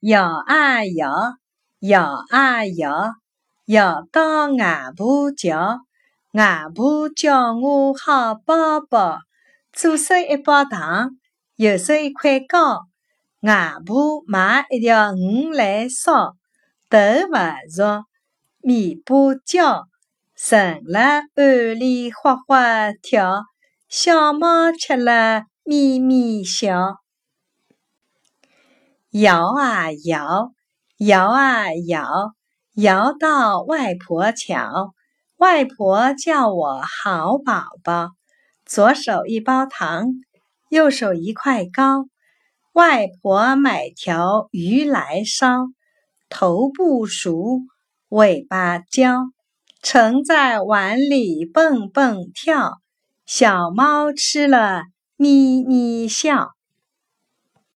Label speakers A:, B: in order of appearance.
A: 摇啊摇，摇啊摇，摇到外婆桥。外婆叫我好宝宝，左手一包糖，右手一块糕。外婆买一条鱼来烧，头勿熟，尾巴焦，盛辣碗里哗哗跳，小猫吃了咪咪笑。摇啊摇，摇啊摇，摇到外婆桥。外婆叫我好宝宝，左手一包糖，右手一块糕。外婆买条鱼来烧，头不熟，尾巴焦，盛在碗里蹦蹦跳，小猫吃了咪咪笑。